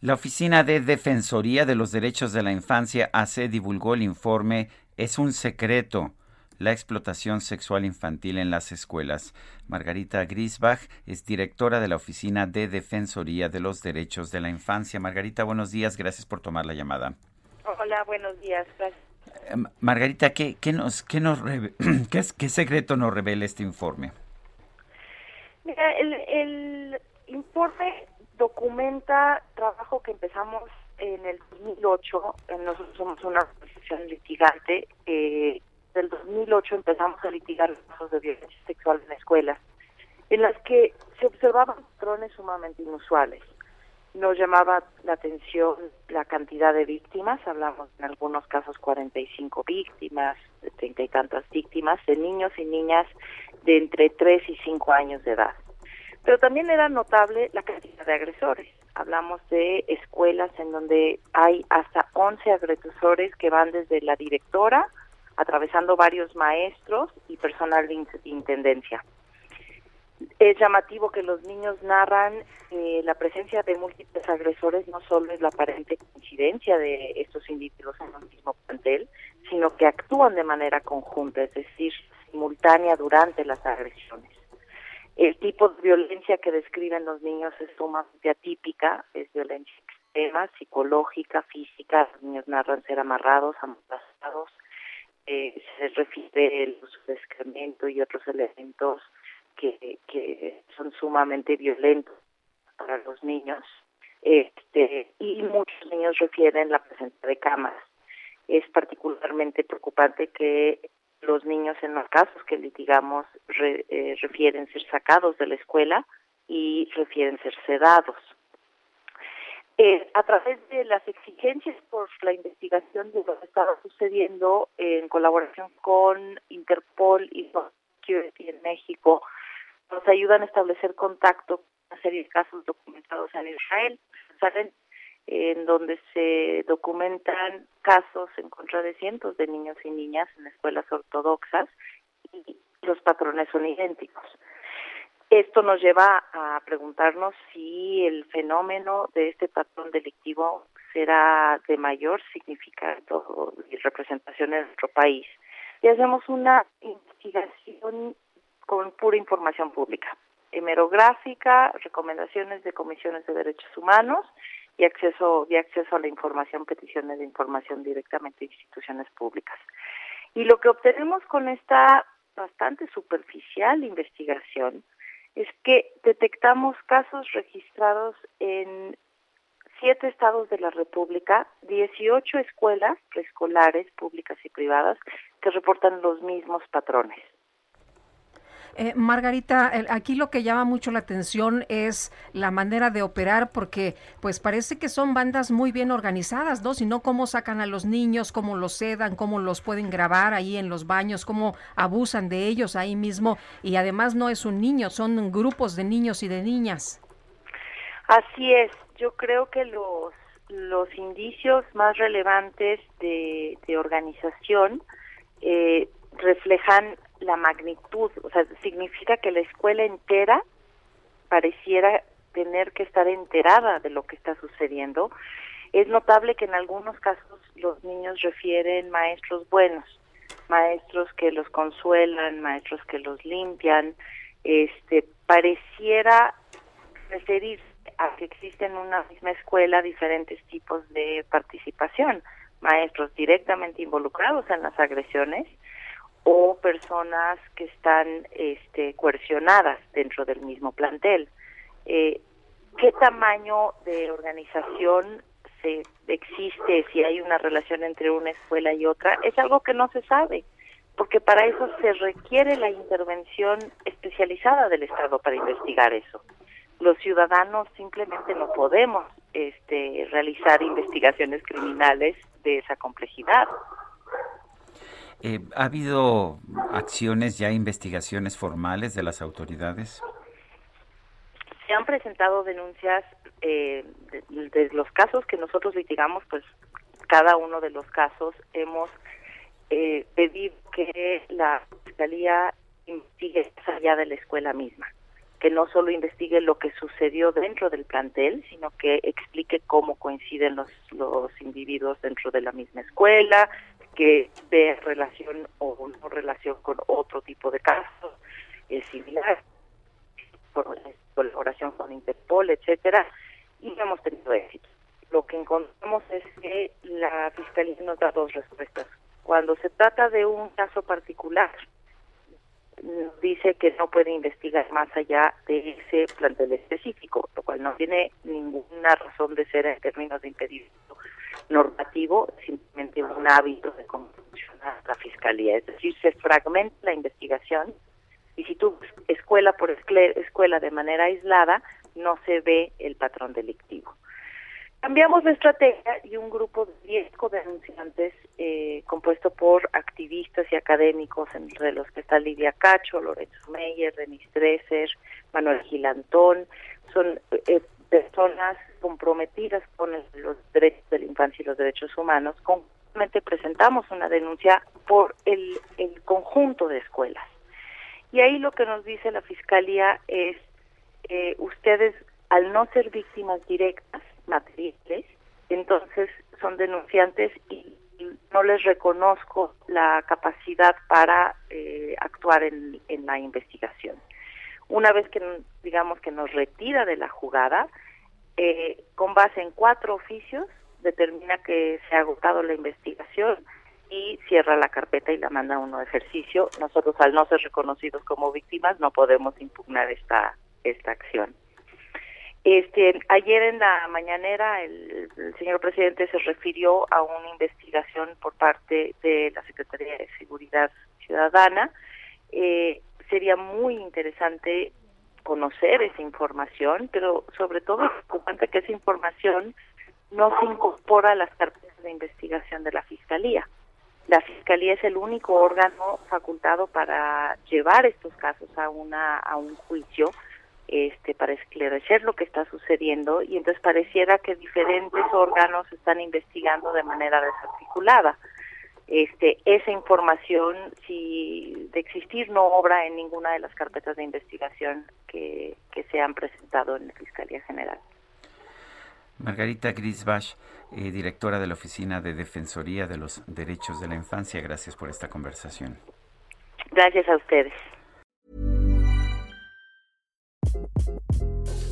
La Oficina de Defensoría de los Derechos de la Infancia AC divulgó el informe Es un secreto la explotación sexual infantil en las escuelas. Margarita Grisbach es directora de la Oficina de Defensoría de los Derechos de la Infancia. Margarita, buenos días, gracias por tomar la llamada. Hola, buenos días. Eh, Margarita, ¿qué, qué nos, qué, nos qué, qué, secreto nos revela este informe? Mira, el, el informe documenta trabajo que empezamos en el 2008. Nosotros somos una organización litigante. Eh, del 2008 empezamos a litigar casos de violencia sexual en escuelas, en las que se observaban patrones sumamente inusuales. Nos llamaba la atención la cantidad de víctimas, hablamos en algunos casos 45 víctimas, treinta y tantas víctimas, de niños y niñas de entre 3 y 5 años de edad. Pero también era notable la cantidad de agresores. Hablamos de escuelas en donde hay hasta 11 agresores que van desde la directora atravesando varios maestros y personal de intendencia. Es llamativo que los niños narran eh, la presencia de múltiples agresores, no solo es la aparente coincidencia de estos individuos en el mismo plantel, sino que actúan de manera conjunta, es decir, simultánea durante las agresiones. El tipo de violencia que describen los niños es sumamente atípica, es violencia extrema, psicológica, física, los niños narran ser amarrados, amenazados, eh, se refiere el uso de excremento y otros elementos que, que son sumamente violentos para los niños. Este, y muchos niños refieren la presencia de cámaras. Es particularmente preocupante que los niños en los casos que litigamos eh, refieren ser sacados de la escuela y refieren ser sedados. Eh, a través de las exigencias por la investigación de lo que estaba sucediendo en colaboración con Interpol y Security en México, nos ayudan a establecer contacto con una serie de casos documentados en Israel, en donde se documentan casos en contra de cientos de niños y niñas en escuelas ortodoxas y los patrones son idénticos. Esto nos lleva a preguntarnos si el fenómeno de este patrón delictivo será de mayor significado y representación en nuestro país. Y hacemos una investigación con pura información pública, hemerográfica, recomendaciones de comisiones de derechos humanos y acceso, y acceso a la información, peticiones de información directamente de instituciones públicas. Y lo que obtenemos con esta bastante superficial investigación es que detectamos casos registrados en siete estados de la República, 18 escuelas preescolares públicas y privadas que reportan los mismos patrones. Eh, Margarita, aquí lo que llama mucho la atención es la manera de operar, porque pues parece que son bandas muy bien organizadas, ¿no? Sino cómo sacan a los niños, cómo los sedan, cómo los pueden grabar ahí en los baños, cómo abusan de ellos ahí mismo. Y además no es un niño, son grupos de niños y de niñas. Así es, yo creo que los, los indicios más relevantes de, de organización eh, reflejan la magnitud, o sea, significa que la escuela entera pareciera tener que estar enterada de lo que está sucediendo. Es notable que en algunos casos los niños refieren maestros buenos, maestros que los consuelan, maestros que los limpian, este pareciera referirse a que existen en una misma escuela diferentes tipos de participación, maestros directamente involucrados en las agresiones, o personas que están este, coercionadas dentro del mismo plantel. Eh, ¿Qué tamaño de organización se existe, si hay una relación entre una escuela y otra? Es algo que no se sabe, porque para eso se requiere la intervención especializada del Estado para investigar eso. los ciudadanos simplemente no podemos este, realizar investigaciones criminales de esa complejidad. Eh, ¿Ha habido acciones ya, investigaciones formales de las autoridades? Se han presentado denuncias eh, de, los casos que nosotros litigamos, pues cada uno de los casos hemos eh, pedido que la Fiscalía investigue más allá de la escuela misma que no solo investigue lo que sucedió dentro del plantel, sino que explique cómo coinciden los, los individuos dentro de la misma escuela, que ve relación o no relación con otro tipo de casos es similar, colaboración con Interpol, etcétera, y hemos tenido éxito. Lo que encontramos es que la Fiscalía nos da dos respuestas. Cuando se trata de un caso particular, dice que no puede investigar más allá de ese plantel específico, lo cual no tiene ninguna razón de ser en términos de impedimento normativo, simplemente un hábito de cómo funciona la fiscalía. Es decir, se fragmenta la investigación y si tú escuela por escuela de manera aislada, no se ve el patrón delictivo. Cambiamos de estrategia y un grupo de 10 codenunciantes eh, compuesto por activistas y académicos, entre los que está Lidia Cacho, Lorenzo Meyer, Denis Dresser, Manuel Gilantón, son eh, personas comprometidas con los derechos de la infancia y los derechos humanos. Conjuntamente presentamos una denuncia por el, el conjunto de escuelas. Y ahí lo que nos dice la Fiscalía es, eh, ustedes al no ser víctimas directas, materiales, entonces son denunciantes y, no les reconozco la capacidad para eh, actuar en, la investigación. Una vez que, digamos, que nos retira de la jugada, eh, con base en cuatro oficios, determina que se ha agotado la investigación y cierra la carpeta y la manda a uno ejercicio. Nosotros, al no ser reconocidos como víctimas, no podemos impugnar esta, esta acción. Este, ayer en la mañanera el, señor presidente se refirió a una investigación por parte de la Secretaría de Seguridad Ciudadana. Eh, sería muy interesante conocer esa información, pero sobre todo preocupante que esa información no se incorpora a las carpetas de investigación de la Fiscalía. La Fiscalía es el único órgano facultado para llevar estos casos a, una, a un juicio este, para esclarecer lo que está sucediendo y entonces pareciera que diferentes órganos están investigando de manera desarticulada. Este, esa información, si de existir, no obra en ninguna de las carpetas de investigación que, que se han presentado en la Fiscalía General. Margarita Grisbach, eh, directora de la Oficina de Defensoría de los Derechos de la Infancia, gracias por esta conversación. Gracias a ustedes.